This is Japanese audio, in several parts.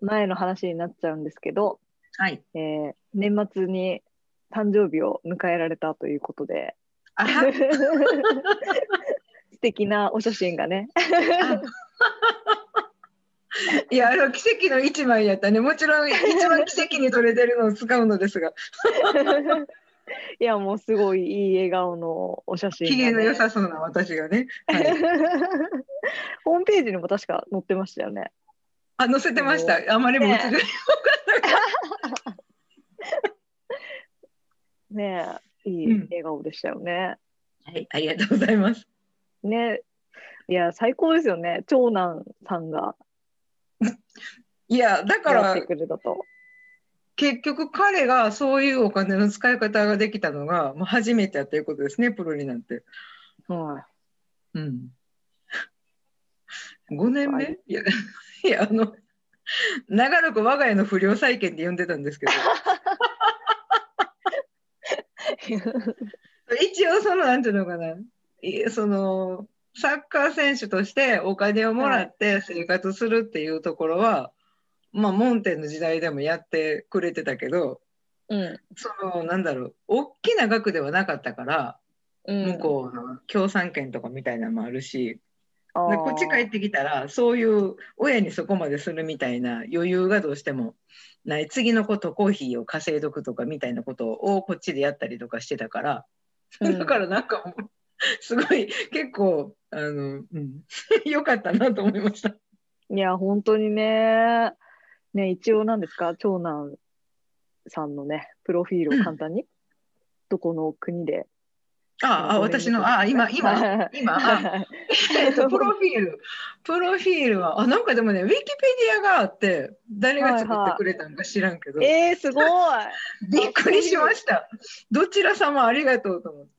前の話になっちゃうんですけど、はい。えー年末に誕生日を迎えられたということで。素敵なお写真がね。いや、あの奇跡の一枚やったね。もちろん一番奇跡に撮れてるのを使うのですが、いやもうすごいいい笑顔のお写真機嫌の良さそうな私がね。はい、ホームページにも確か載ってましたよねあ、載せてました。あまりも映る。ねえ。いい笑顔でしたよね、はい、ありがとうございます。ね。いや最高ですよね。長男さんが。いや、だから結局彼がそういうお金の使い方ができたのが、もう初めてやということですね、プロになって。はうん。5年目、、はい。や、いや、あの、長らく我が家の不良債権って呼んでたんですけど、一応その、なんていうのかな、いその、サッカー選手としてお金をもらって生活するっていうところは、まあ、モンテンの時代でもやってくれてたけど、うん。その、なんだろう、大きな額ではなかったから、うん、向こうの協賛権とかみたいなのもあるし、こっち帰ってきたらそういう親にそこまでするみたいな余裕がどうしてもない。次のことコーヒーを稼いどくとかみたいなことをこっちでやったりとかしてたから、うん。だからなんかもうすごい結構あの、うん、よかったなと思いました。いや本当にね。ね一応なんですか？長男さんのねプロフィールを簡単に、どこの国でああ私のあ今今 今あ えっとプロフィール。プロフィールはあなんかでもねウィキペディアがあって誰が作ってくれたんか知らんけど、えー、すごい。びっくりしました。どちら様ありがとうと思って。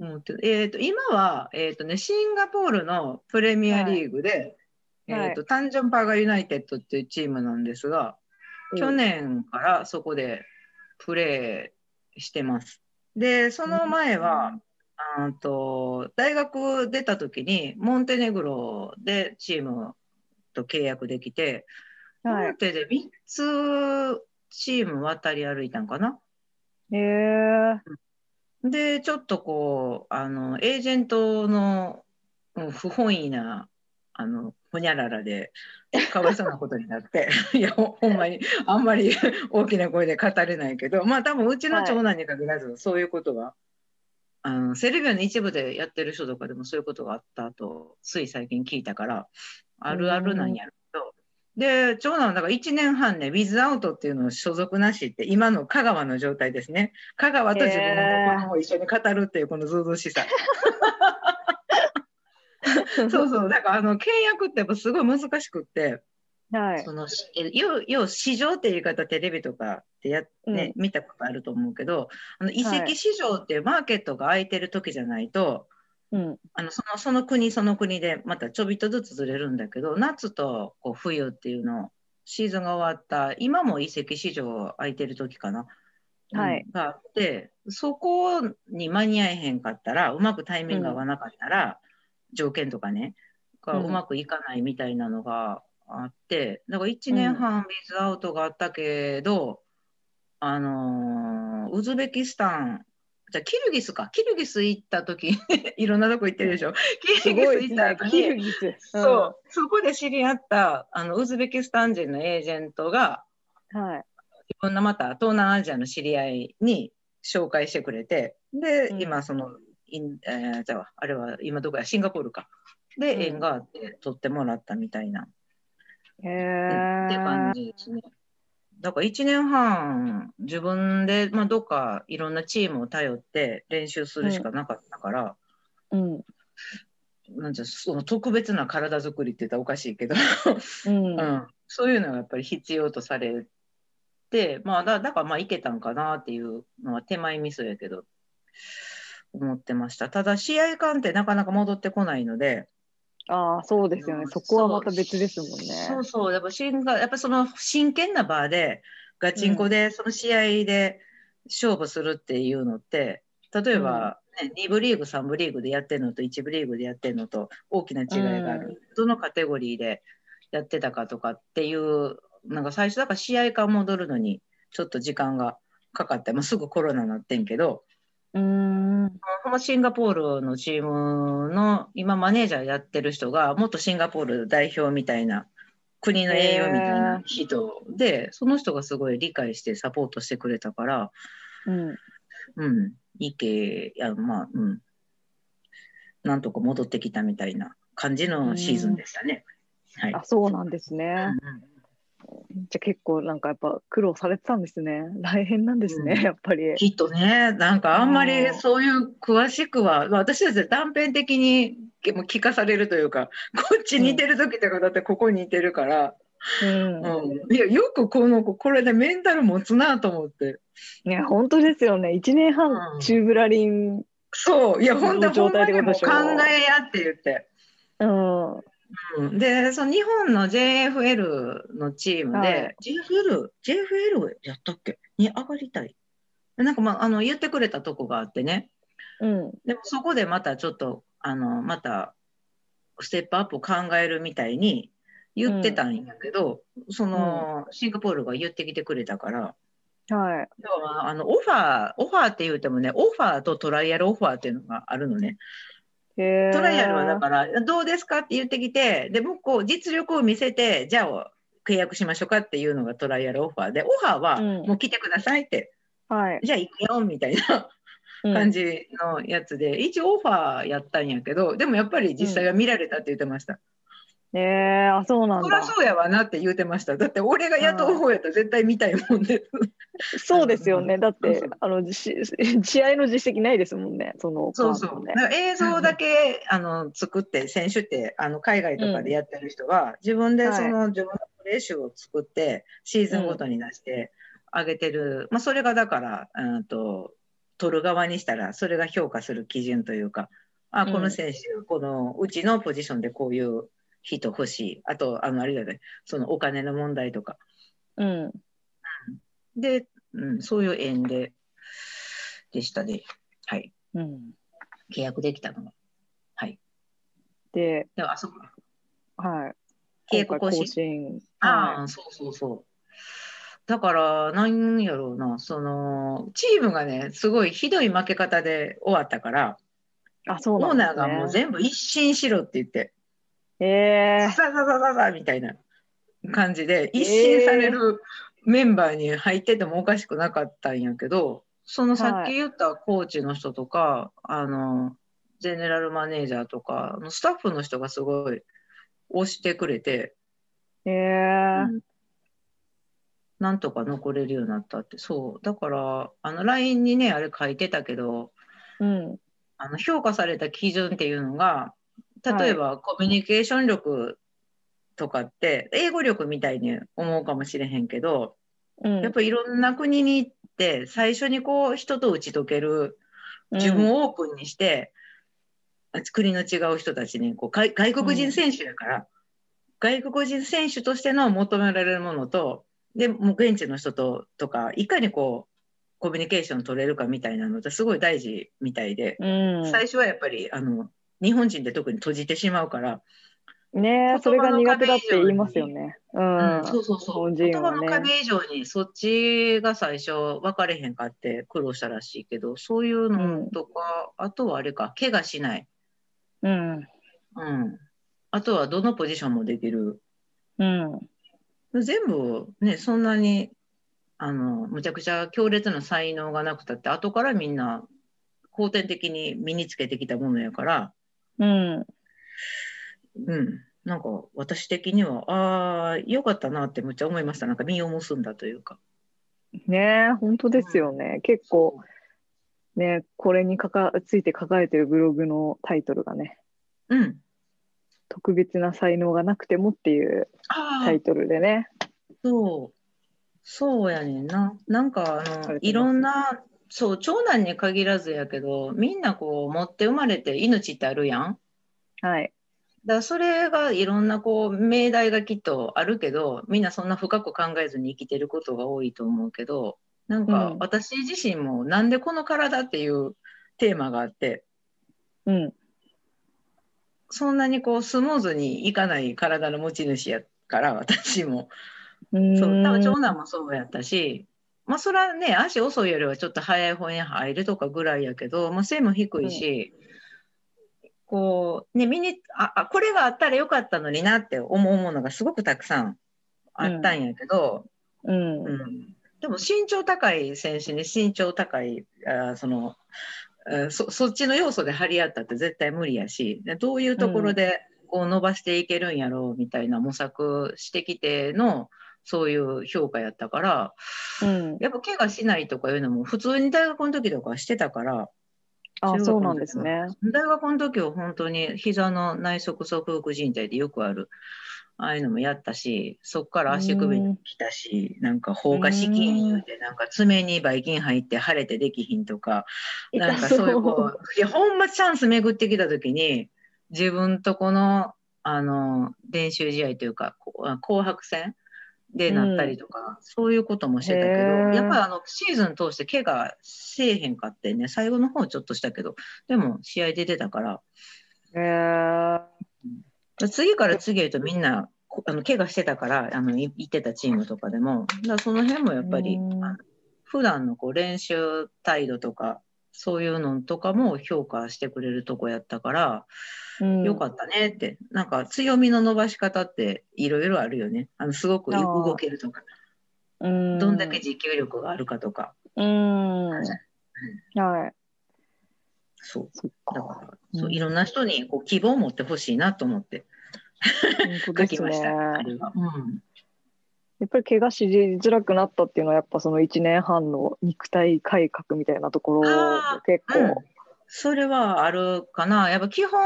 思ってえー、と今は、えーとね、シンガポールのプレミアリーグで、はい。えーとタンジョンパーガユナイテッドっていうチームなんですが、去年からそこでプレーしてます。でその前は、あーと大学出た時にモンテネグロでチームと契約できて、はい。モンテで3つチーム渡り歩いたんかな。へえで、ちょっとこう、あの、エージェントのうん不本意な、あの、ほにゃららで、かわいそうなことになって、いや、ほほんまに、あんまり 大きな声で語れないけど、まあ多分うちの長男に限らず、そういうことは、あの、セルビアの一部でやってる人とかでもそういうことがあったと、つい最近聞いたから、あるあるなんやろうけど、で、長男はだから1年半ね、ウィズアウトっていうのを所属なしって、今の香川の状態ですね。香川と自分の子供を一緒に語るっていうこのずうずうしさ。そうそう、だからあの契約ってやっぱすごい難しくって、はい。その要要市場っていう言い方テレビとかでや、ね見たことあると思うけど、あの移籍市場っていうマーケットが空いてる時じゃないと、うん。あのそのその国その国でまたちょびっとずつずれるんだけど夏とこう冬っていうのシーズンが終わった今も移籍市場空いてる時かな、うんはいがあってそこに間に合えへんかったらうまくタイミングが合わなかったら、条件とかねがうん。うまくいかないみたいなのがあってだから1年半ウィズアウトがあったけど、あのーウズベキスタンじゃあキルギスか。キルギス行った時 いろんなとこ行ってるでしょ。キすルギス行った後にキルギス。そう、そこで知り合ったあのウズベキスタン人のエージェントがうんはい。いろんなまた東南アジアの知り合いに紹介してくれてで、うん。今そのイン、えーじゃああれは今どこや？シンガポールか。で、うん。縁があって取ってもらったみたいな、へってえ感じですね。だから1年半自分で、まあ、どっかいろんなチームを頼って練習するしかなかったから、うん。なんていうのその特別な体作りって言ったらおかしいけど、うん。うん、そういうのがやっぱり必要とされて、まあ、だだからまあいけたんかなっていうのは手前味噌やけど思ってました。ただ試合感ってなかなか戻ってこないので。ああ、そうですよね。うんそこはまた別ですもんね。そうそう。やっぱ真がやっぱその真剣な場でガチンコでその試合で勝負するっていうのって例えば、ね2部リーグ3部リーグでやってるのと1部リーグでやってるのと大きな違いがある、どのカテゴリーでやってたかとかっていうなんか最初だから試合感戻るのにちょっと時間がかかって、まあ、すぐコロナになってんけどうーん。このシンガポールのチームの今マネージャーやってる人が元シンガポール代表みたいな国の栄養みたいな人でその人がすごい理解してサポートしてくれたから、うん。うん、いけやまあうんなんとか戻ってきたみたいな感じのシーズンでしたね。はいあ、そうなんですね。うんうんじゃあ結構なんかやっぱ苦労されてたんですね。大変なんですね、うんやっぱり。きっとね、なんかあんまりうんそういう詳しくは、私たち断片的に聞かされるというか、こっち似てる時とかだってここ似てるから、うん。うん、いやよくこの子これでメンタル持つなと思って。ね、本当ですよね。1年うん半チューブラリン。そう、いや本当にもう考えやって言って。うん。うん、で、その日本の JFL のチームで、はい JFL、JFL やったっけ？に上がりたい。なんかまあ、あの言ってくれたとこがあってね。うん。でもそこでまたちょっとあのまたステップアップを考えるみたいに言ってたんやけど、そのシンガポールが言ってきてくれたから、はい。要はあのオファーオファーって言うてもねオファーとトライアルオファーっていうのがあるのね。トライアルはだからどうですかって言ってきてで向こう実力を見せてじゃあ契約しましょうかっていうのがトライアルオファーでオファーはうん。もう来てくださいって、はい。じゃあ行くよみたいな感じのやつで、一応オファーやったんやけどでもやっぱり実際は見られたって言ってました、うん。えー、あ、そうなんだ。そりゃそうやわなって言ってました。だって俺が雇う方やったら絶対見たいもんで そうですよね。だってあの、し試合の実績ないですもんね。その、そうそう、映像だけあの作って選手ってあの海外とかでやってる人は、自分ではい。その、自分のプレー集を作ってシーズンごとに出してあげてる、まあ、それがだからうんと取る側にしたらそれが評価する基準というかあこの選手、このうちのポジションでこういう人欲しい。あとあのあれだね。そのお金の問題とか。うん。で、うん、そういう縁ででしたね。はい。うん。契約できたのが。で、でもあそこ。はい。契約更新？更新。ああ、そうそうそう。だから、なんやろうな、その、チームがね、すごいひどい負け方で終わったから、あ、そうオー。ナーがもう全部一新しろって言って、えさささささみたいな感じで、一新されるメンバーに入っててもおかしくなかったんやけど、そのさっき言ったコーチの人とか、あの、ゼネラルマネージャーとか、スタッフの人がすごい押してくれて、ー、えー、なんとか残れるようになったって、そう。だから、あの、LINE にね、あれ書いてたけど、うん。あの評価された基準っていうのが、例えばコミュニケーション力とかって、英語力みたいに思うかもしれへんけど、うん。やっぱりいろんな国に行って、最初にこう、人と打ち解ける、自分をオープンにして、国の違う人たちにこう外外国人選手やから、外国人選手としての求められるものとでもう現地の人ととかいかにこうコミュニケーション取れるかみたいなのってすごい大事みたいで、うん。最初はやっぱりあの日本人って特に閉じてしまうから、ねえ、それが苦手だって言いますよね。うん。うんそうそうそう言葉の壁以上にそっちが最初分かれへんかって苦労したらしいけどそういうのとか、あとはあれか怪我しない。うん。うん。あとはどのポジションもできる。うん。全部ね、そんなに、あの、むちゃくちゃ強烈な才能がなくたって、後からみんな後天的に身につけてきたものやから、うん。うん。なんか私的には、ああ、よかったなってむっちゃ思いました。なんか身を結んだというか。ねえ、本当ですよね。結構、ね、これにかかついて書かれてるブログのタイトルがね、うん。特別な才能がなくてもっていうタイトルでね。そう。そうやねんな。なんかあの、いろんな、そう、長男に限らずやけど、みんなこう持って生まれて命ってあるやん。はい。だからそれがいろんなこう命題がきっとあるけどみんなそんな深く考えずに生きてることが多いと思うけどなんかうん私自身もなんでこの体っていうテーマがあってうん。そんなにこうスムーズにいかない体の持ち主やから私もうーんそう多分長男もそうやったしまあそれはね足遅いよりはちょっと早い方に入るとかぐらいやけど、まあ、背も低いし、こうね身にああこれがあったらよかったのになって思うものがすごくたくさんあったんやけど、うん。うん。でも身長高い選手に身長高いあそのあそそっちの要素で張り合ったって絶対無理やしでどういうところでこう伸ばしていけるんやろうみたいな模索してきてのそういう評価やったからうん。やっぱ怪我しないとかいうのも普通に大学の時とかはしてたからあ、そうなんですね。大学の時は本当に膝の内側側副靭帯でよくあるああいうのもやったしそっから足首に来たしなんか放火試金言うてなんか爪にばい菌入って腫れてできひんとかなんかそういうこういやほんまチャンス巡ってきた時に自分とこのあの練習試合というか紅白戦でなったりとか、そういうこともしてたけどやっぱりあのシーズン通して怪我せえへんかってね最後の方ちょっとしたけどでも試合出てたから。へー。次から次へとみんなこあの怪我してたからあのい行ってたチームとかでも。だその辺もやっぱりうん。普段のこう練習態度とかそういうのとかも評価してくれるとこやったから、うん。よかったねって。なんか強みの伸ばし方っていろいろあるよね。あのすごく動けるとか。うん。どんだけ持久力があるかとか、うん。はい。そう。そっだか。からそううん。いろんな人にこう希望を持ってほしいなと思って。書きました、あやれは。うんっぱり怪我しづらくなったっていうのはやっぱその1年半の肉体改革みたいなところあ結うん構。それはあるかな。やっぱ基本、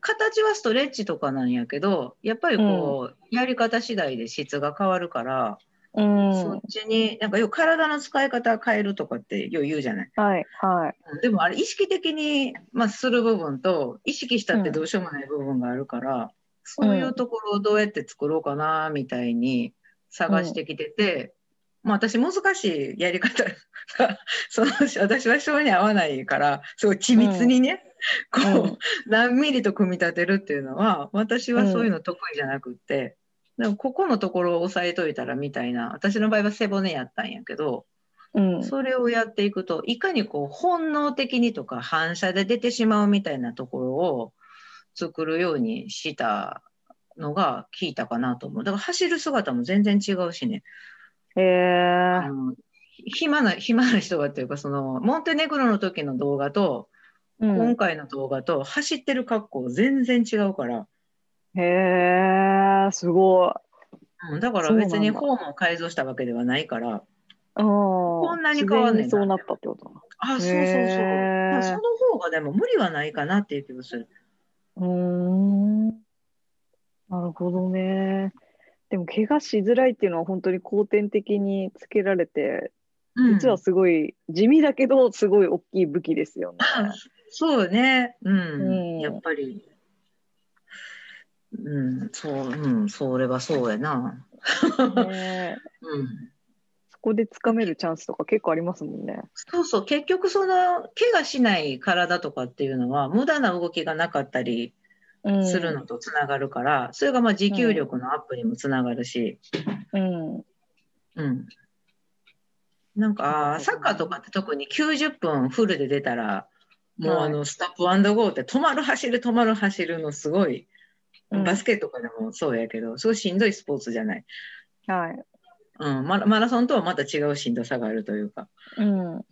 形はストレッチとかなんやけど、やっぱりこう、やり方次第で質が変わるから、うん。そっちに、なんかよく体の使い方変えるとかってよう言うじゃない。はいはい。うんでもあれ意識的に、まあ、する部分と、意識したってどうしようもない部分があるから、そういうところをどうやって作ろうかな、みたいに探してきてて、まあ私難しいやり方。が、その私は性に合わないから、すごい緻密にね、こう、何ミリと組み立てるっていうのは、私はそういうの得意じゃなくって、でもここのところを押さえといたらみたいな、私の場合は背骨やったんやけど、うん。それをやっていくと、いかにこう本能的にとか反射で出てしまうみたいなところを作るようにしたのが効いたかなと思う。だから走る姿も全然違うしね。へえあの暇な、暇な人がっていうか、その、モンテネグロの時の動画と、うん今回の動画と走ってる格好全然違うから、へえすごい。うん、だから別にフォームを改造したわけではないから、こんなに変わんねんなそうなったってことあ、そうそうそう。その方がでも無理はないかなっていう気がする。うーん。なるほどね。でも怪我しづらいっていうのは本当に後天的につけられて、実はすごい地味だけどすごい大きい武器ですよね。あそうね。うん。うんやっぱり。うん、そう、うん、それはそうやな。ね うん。そこでつかめるチャンスとか結構ありますもんね。そうそう、結局その、怪我しない体とかっていうのは、無駄な動きがなかったりうんするのとつながるから、それがまあ持久力のアップにもつながるし、うん。うん。なんか、サッカーとかって特に90分フルで出たら、もうはいあの、スタップアンドゴーって止まる走る止まる走るのすごい、うんバスケとかでもそうやけど、すごいしんどいスポーツじゃない。はい。うん、マラマラソンとはまた違うしんどさがあるというか。うん。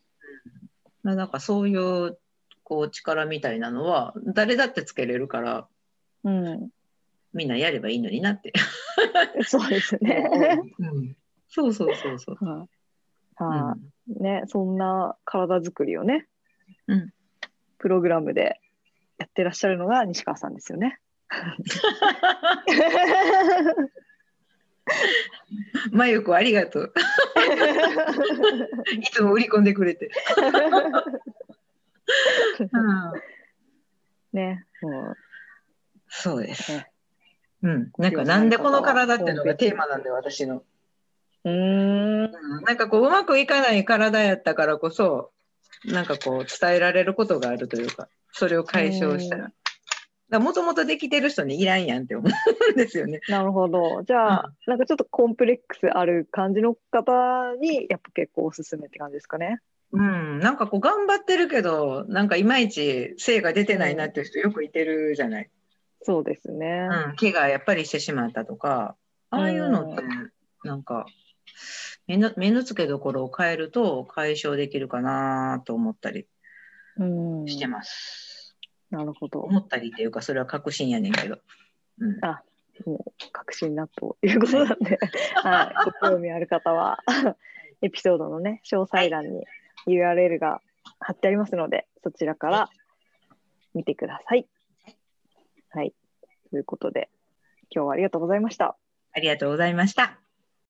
ななんかそういう、こう、力みたいなのは、誰だってつけれるから、うん。みんなやればいいのになって。そうですね。うん、そうそうそうそう。はい。うはんい。ね、そんな体作りをね、うんプログラムでやってらっしゃるのが西川さんですよね。まゆこありがとう。いつも売り込んでくれて。うん、ね、もうそうです。ねうん、なんかなんでこの体っていうのがテーマなんだよ私の。うーん。うんなんかこううまくいかない体やったからこそなんかこう伝えられることがあるというかそれを解消したら。もともとできてる人にいらんやんって思うんですよね。なるほど。じゃあ、なんかちょっとコンプレックスある感じの方に、やっぱ結構おすすめって感じですかね。うん、なんかこう頑張ってるけどなんかいまいち精が出てないなっていう人よくいてるじゃない。そうですね。うん、怪我やっぱりしてしまったとかああいうのってなんか目の目の付けどころを変えると解消できるかなと思ったりうん。してます。なるほど。思ったりっていうかそれは確信やねんけど。うん、もう確信なということなんで、はい、ご興味ある方は、エピソードのね、詳細欄に URL が貼ってありますので、そちらから見てください。はい。ということで、今日はありがとうございました。ありがとうございました。